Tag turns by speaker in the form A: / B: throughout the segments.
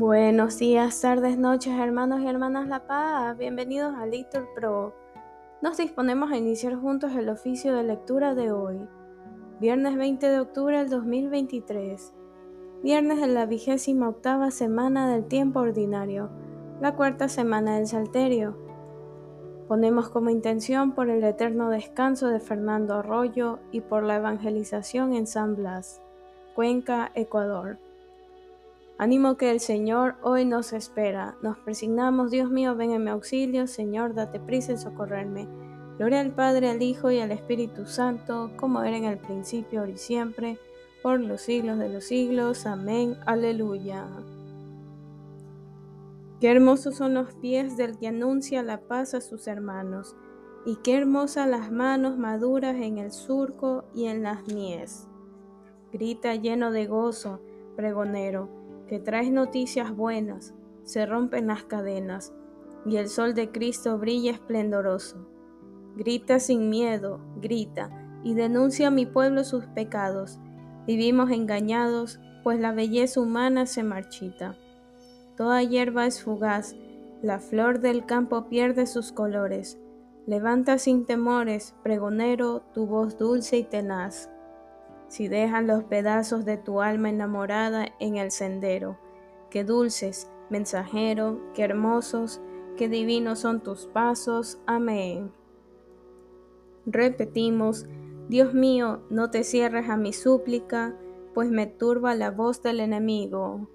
A: Buenos días, tardes, noches, hermanos y hermanas La Paz. Bienvenidos a Litur Pro. Nos disponemos a iniciar juntos el oficio de lectura de hoy, viernes 20 de octubre del 2023, viernes de la vigésima octava semana del tiempo ordinario, la cuarta semana del Salterio. Ponemos como intención por el eterno descanso de Fernando Arroyo y por la evangelización en San Blas, Cuenca, Ecuador. Ánimo que el Señor hoy nos espera. Nos presignamos, Dios mío, ven en mi auxilio. Señor, date prisa en socorrerme. Gloria al Padre, al Hijo y al Espíritu Santo, como era en el principio, ahora y siempre, por los siglos de los siglos. Amén. Aleluya. Qué hermosos son los pies del que anuncia la paz a sus hermanos, y qué hermosas las manos maduras en el surco y en las mies. Grita lleno de gozo, pregonero que traes noticias buenas, se rompen las cadenas, y el sol de Cristo brilla esplendoroso. Grita sin miedo, grita, y denuncia a mi pueblo sus pecados. Vivimos engañados, pues la belleza humana se marchita. Toda hierba es fugaz, la flor del campo pierde sus colores. Levanta sin temores, pregonero, tu voz dulce y tenaz si dejas los pedazos de tu alma enamorada en el sendero. Qué dulces, mensajero, qué hermosos, qué divinos son tus pasos. Amén. Repetimos, Dios mío, no te cierres a mi súplica, pues me turba la voz del enemigo.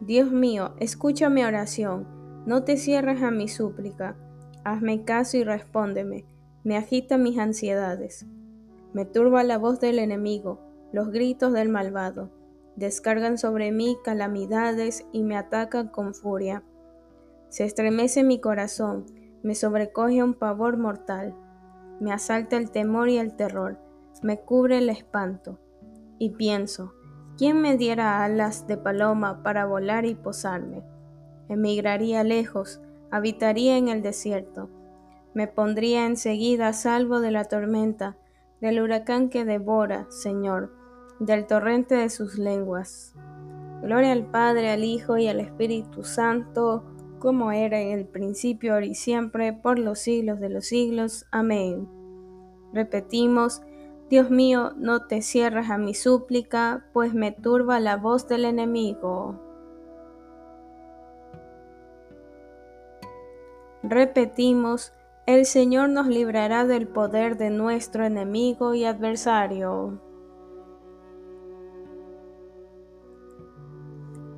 A: Dios mío, escucha mi oración, no te cierres a mi súplica, hazme caso y respóndeme me agita mis ansiedades. Me turba la voz del enemigo, los gritos del malvado. Descargan sobre mí calamidades y me atacan con furia. Se estremece mi corazón, me sobrecoge un pavor mortal. Me asalta el temor y el terror, me cubre el espanto. Y pienso, ¿quién me diera alas de paloma para volar y posarme? Emigraría lejos, habitaría en el desierto me pondría enseguida a salvo de la tormenta, del huracán que devora, Señor, del torrente de sus lenguas. Gloria al Padre, al Hijo y al Espíritu Santo, como era en el principio, ahora y siempre, por los siglos de los siglos. Amén. Repetimos, Dios mío, no te cierres a mi súplica, pues me turba la voz del enemigo. Repetimos, el Señor nos librará del poder de nuestro enemigo y adversario.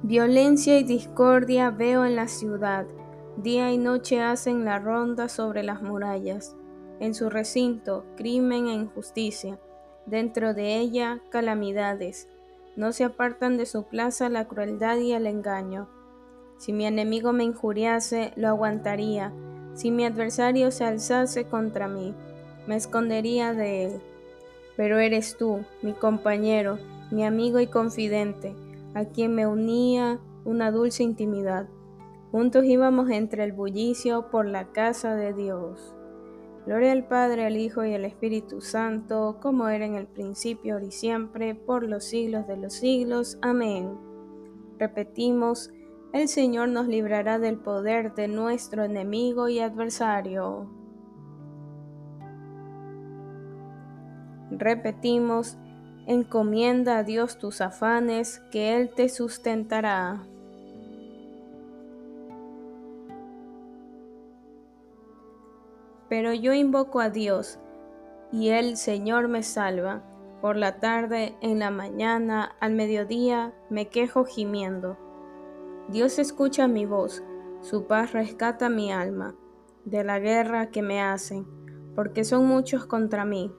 A: Violencia y discordia veo en la ciudad, día y noche hacen la ronda sobre las murallas. En su recinto, crimen e injusticia, dentro de ella, calamidades. No se apartan de su plaza la crueldad y el engaño. Si mi enemigo me injuriase, lo aguantaría si mi adversario se alzase contra mí, me escondería de él. Pero eres tú, mi compañero, mi amigo y confidente, a quien me unía una dulce intimidad. Juntos íbamos entre el bullicio por la casa de Dios. Gloria al Padre, al Hijo y al Espíritu Santo, como era en el principio, ahora y siempre, por los siglos de los siglos. Amén. Repetimos, el Señor nos librará del poder de nuestro enemigo y adversario. Repetimos, encomienda a Dios tus afanes, que Él te sustentará. Pero yo invoco a Dios, y el Señor me salva. Por la tarde, en la mañana, al mediodía, me quejo gimiendo. Dios escucha mi voz, su paz rescata mi alma de la guerra que me hacen, porque son muchos contra mí.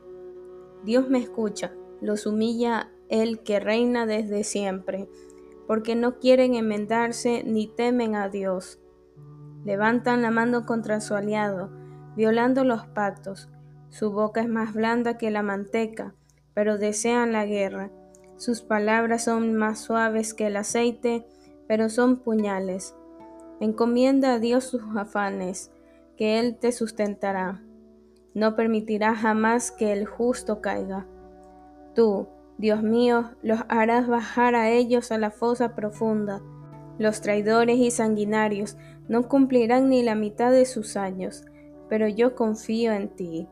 A: Dios me escucha, los humilla el que reina desde siempre, porque no quieren enmendarse ni temen a Dios. Levantan la mano contra su aliado, violando los pactos. Su boca es más blanda que la manteca, pero desean la guerra. Sus palabras son más suaves que el aceite, pero son puñales. Encomienda a Dios sus afanes, que Él te sustentará. No permitirá jamás que el justo caiga. Tú, Dios mío, los harás bajar a ellos a la fosa profunda. Los traidores y sanguinarios no cumplirán ni la mitad de sus años, pero yo confío en ti.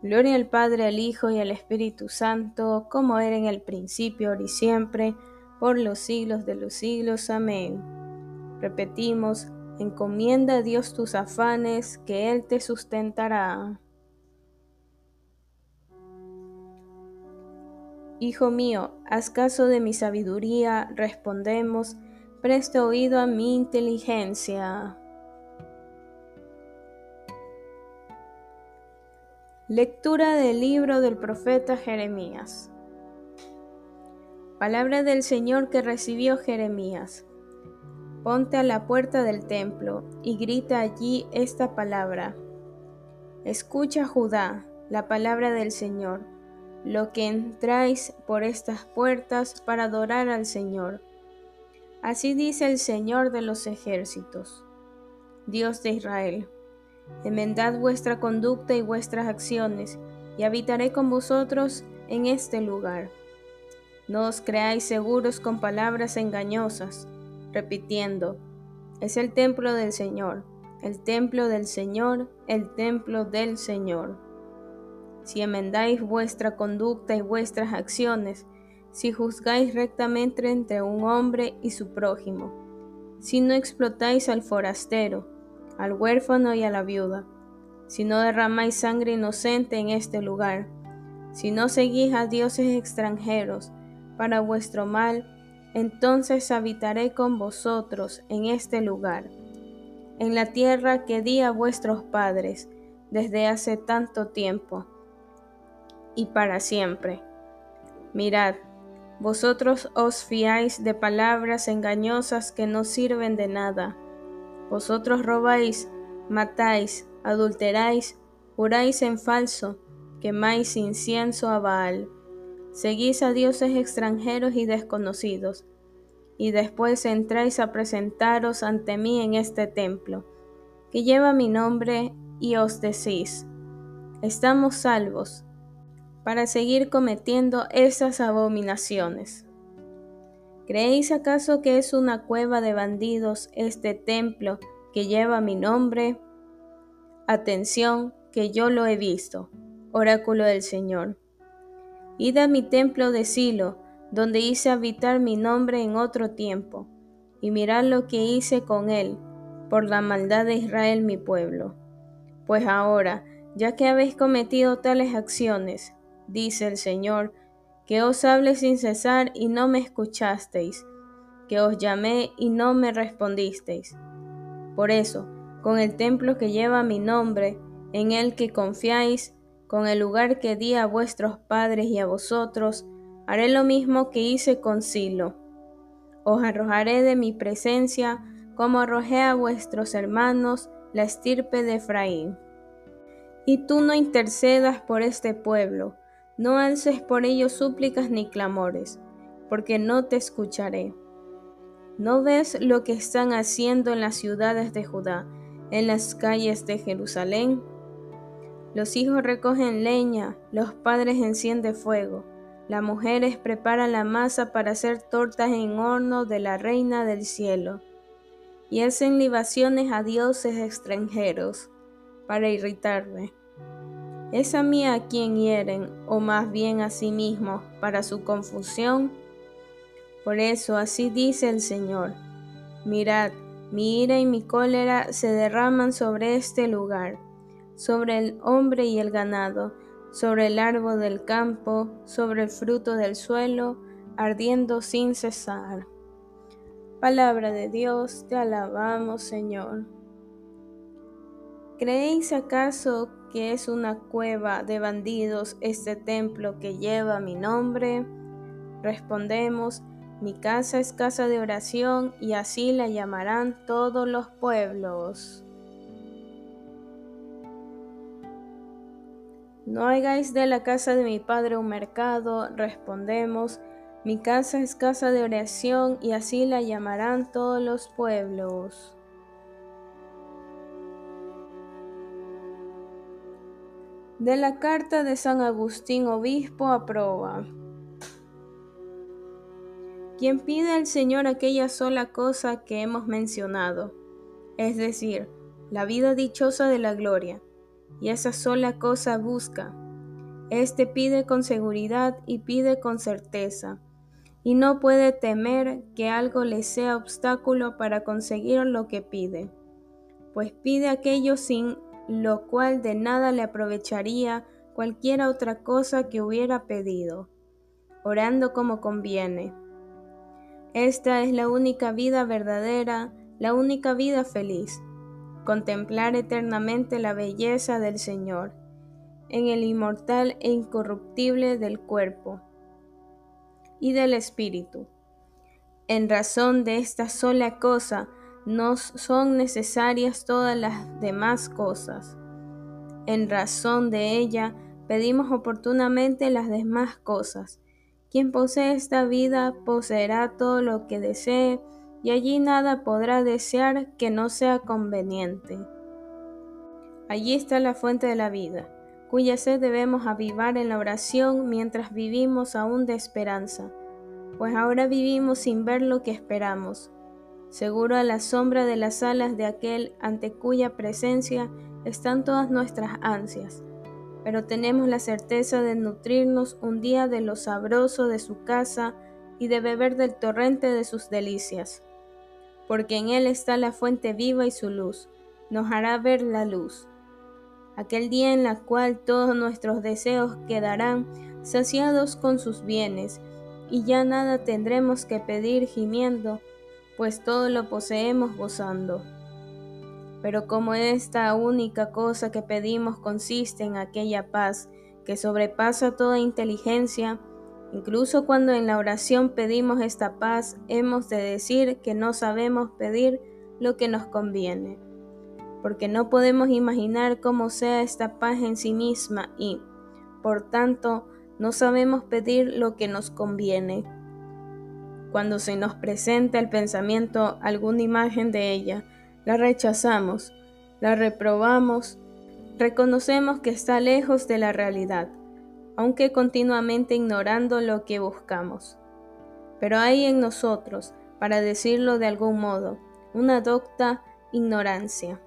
A: Gloria al Padre, al Hijo y al Espíritu Santo, como era en el principio, ahora y siempre, por los siglos de los siglos. Amén. Repetimos, encomienda a Dios tus afanes, que Él te sustentará. Hijo mío, haz caso de mi sabiduría, respondemos, presta oído a mi inteligencia. Lectura del libro del profeta Jeremías. Palabra del Señor que recibió Jeremías. Ponte a la puerta del templo y grita allí esta palabra. Escucha Judá, la palabra del Señor, lo que entráis por estas puertas para adorar al Señor. Así dice el Señor de los ejércitos, Dios de Israel Enmendad vuestra conducta y vuestras acciones, y habitaré con vosotros en este lugar. No os creáis seguros con palabras engañosas, repitiendo, es el templo del Señor, el templo del Señor, el templo del Señor. Si enmendáis vuestra conducta y vuestras acciones, si juzgáis rectamente entre un hombre y su prójimo, si no explotáis al forastero, al huérfano y a la viuda, si no derramáis sangre inocente en este lugar, si no seguís a dioses extranjeros para vuestro mal, entonces habitaré con vosotros en este lugar, en la tierra que di a vuestros padres desde hace tanto tiempo y para siempre. Mirad, vosotros os fiáis de palabras engañosas que no sirven de nada vosotros robáis, matáis, adulteráis, juráis en falso, quemáis incienso a Baal, seguís a dioses extranjeros y desconocidos, y después entráis a presentaros ante mí en este templo, que lleva mi nombre, y os decís, estamos salvos, para seguir cometiendo esas abominaciones. ¿Creéis acaso que es una cueva de bandidos este templo que lleva mi nombre? Atención, que yo lo he visto, oráculo del Señor. Id a mi templo de Silo, donde hice habitar mi nombre en otro tiempo, y mirad lo que hice con él, por la maldad de Israel mi pueblo. Pues ahora, ya que habéis cometido tales acciones, dice el Señor, que os hablé sin cesar y no me escuchasteis, que os llamé y no me respondisteis. Por eso, con el templo que lleva mi nombre, en el que confiáis, con el lugar que di a vuestros padres y a vosotros, haré lo mismo que hice con Silo. Os arrojaré de mi presencia como arrojé a vuestros hermanos la estirpe de Efraín. Y tú no intercedas por este pueblo, no alces por ellos súplicas ni clamores, porque no te escucharé. ¿No ves lo que están haciendo en las ciudades de Judá, en las calles de Jerusalén? Los hijos recogen leña, los padres encienden fuego, las mujeres preparan la masa para hacer tortas en horno de la reina del cielo, y hacen libaciones a dioses extranjeros para irritarme. ¿Es a mí a quien hieren, o más bien a sí mismos, para su confusión? Por eso así dice el Señor. Mirad, mi ira y mi cólera se derraman sobre este lugar, sobre el hombre y el ganado, sobre el árbol del campo, sobre el fruto del suelo, ardiendo sin cesar. Palabra de Dios, te alabamos Señor. ¿Creéis acaso que es una cueva de bandidos este templo que lleva mi nombre? Respondemos, mi casa es casa de oración y así la llamarán todos los pueblos. No hagáis de la casa de mi padre un mercado, respondemos, mi casa es casa de oración y así la llamarán todos los pueblos. De la carta de San Agustín Obispo a Proba. quien pide al Señor aquella sola cosa que hemos mencionado, es decir, la vida dichosa de la gloria, y esa sola cosa busca. Este pide con seguridad y pide con certeza, y no puede temer que algo le sea obstáculo para conseguir lo que pide, pues pide aquello sin lo cual de nada le aprovecharía cualquiera otra cosa que hubiera pedido, orando como conviene. Esta es la única vida verdadera, la única vida feliz, contemplar eternamente la belleza del Señor, en el inmortal e incorruptible del cuerpo y del espíritu. En razón de esta sola cosa nos son necesarias todas las demás cosas. En razón de ella pedimos oportunamente las demás cosas. Quien posee esta vida poseerá todo lo que desee y allí nada podrá desear que no sea conveniente. Allí está la fuente de la vida, cuya sed debemos avivar en la oración mientras vivimos aún de esperanza, pues ahora vivimos sin ver lo que esperamos, seguro a la sombra de las alas de aquel ante cuya presencia están todas nuestras ansias, pero tenemos la certeza de nutrirnos un día de lo sabroso de su casa y de beber del torrente de sus delicias, porque en él está la fuente viva y su luz, nos hará ver la luz aquel día en la cual todos nuestros deseos quedarán saciados con sus bienes, y ya nada tendremos que pedir gimiendo, pues todo lo poseemos gozando. Pero como esta única cosa que pedimos consiste en aquella paz que sobrepasa toda inteligencia, incluso cuando en la oración pedimos esta paz, hemos de decir que no sabemos pedir lo que nos conviene porque no podemos imaginar cómo sea esta paz en sí misma y, por tanto, no sabemos pedir lo que nos conviene. Cuando se nos presenta el pensamiento alguna imagen de ella, la rechazamos, la reprobamos, reconocemos que está lejos de la realidad, aunque continuamente ignorando lo que buscamos. Pero hay en nosotros, para decirlo de algún modo, una docta ignorancia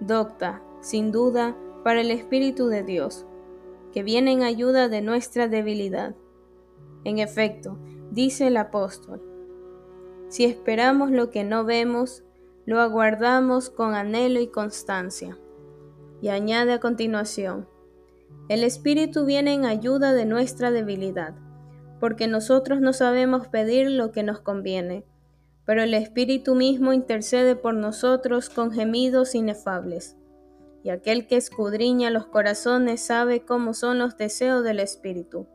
A: docta, sin duda, para el Espíritu de Dios, que viene en ayuda de nuestra debilidad. En efecto, dice el apóstol, si esperamos lo que no vemos, lo aguardamos con anhelo y constancia. Y añade a continuación, el Espíritu viene en ayuda de nuestra debilidad, porque nosotros no sabemos pedir lo que nos conviene pero el Espíritu mismo intercede por nosotros con gemidos inefables. Y aquel que escudriña los corazones sabe cómo son los deseos del Espíritu.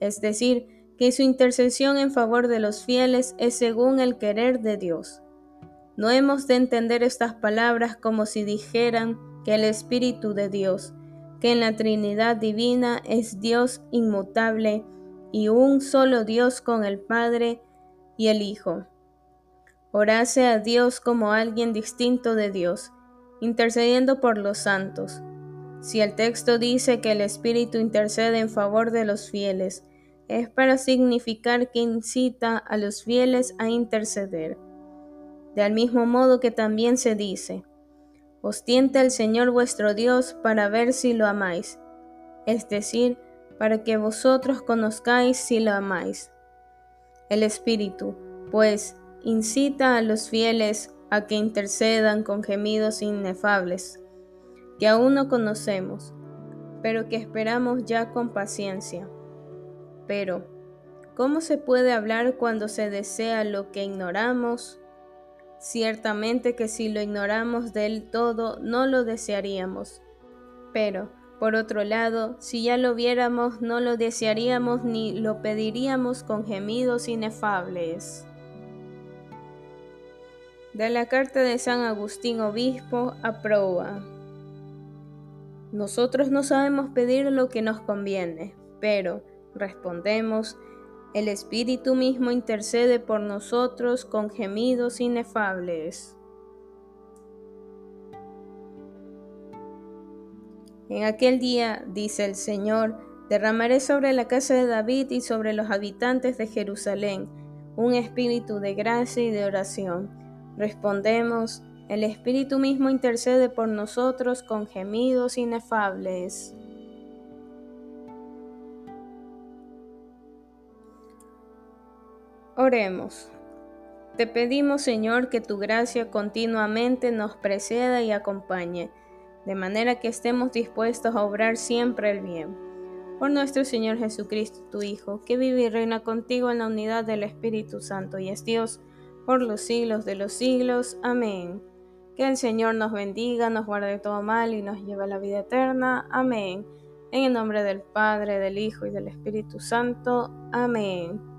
A: Es decir, que su intercesión en favor de los fieles es según el querer de Dios. No hemos de entender estas palabras como si dijeran que el Espíritu de Dios, que en la Trinidad Divina es Dios inmutable y un solo Dios con el Padre y el Hijo Orase a Dios como alguien distinto de Dios, intercediendo por los santos. Si el texto dice que el Espíritu intercede en favor de los fieles, es para significar que incita a los fieles a interceder. Del mismo modo que también se dice, Os tienta el Señor vuestro Dios para ver si lo amáis, es decir, para que vosotros conozcáis si lo amáis. El Espíritu, pues, incita a los fieles a que intercedan con gemidos inefables, que aún no conocemos, pero que esperamos ya con paciencia. Pero, ¿cómo se puede hablar cuando se desea lo que ignoramos? Ciertamente que si lo ignoramos del todo, no lo desearíamos. Pero, por otro lado, si ya lo viéramos, no lo desearíamos ni lo pediríamos con gemidos inefables. De la carta de San Agustín Obispo a Proa. Nosotros no sabemos pedir lo que nos conviene, pero, respondemos, el Espíritu mismo intercede por nosotros con gemidos inefables. En aquel día, dice el Señor, derramaré sobre la casa de David y sobre los habitantes de Jerusalén un espíritu de gracia y de oración. Respondemos, el Espíritu mismo intercede por nosotros con gemidos inefables. Oremos. Te pedimos, Señor, que tu gracia continuamente nos preceda y acompañe, de manera que estemos dispuestos a obrar siempre el bien. Por nuestro Señor Jesucristo, tu Hijo, que vive y reina contigo en la unidad del Espíritu Santo y es Dios por los siglos de los siglos. Amén. Que el Señor nos bendiga, nos guarde de todo mal y nos lleve a la vida eterna. Amén. En el nombre del Padre, del Hijo y del Espíritu Santo. Amén.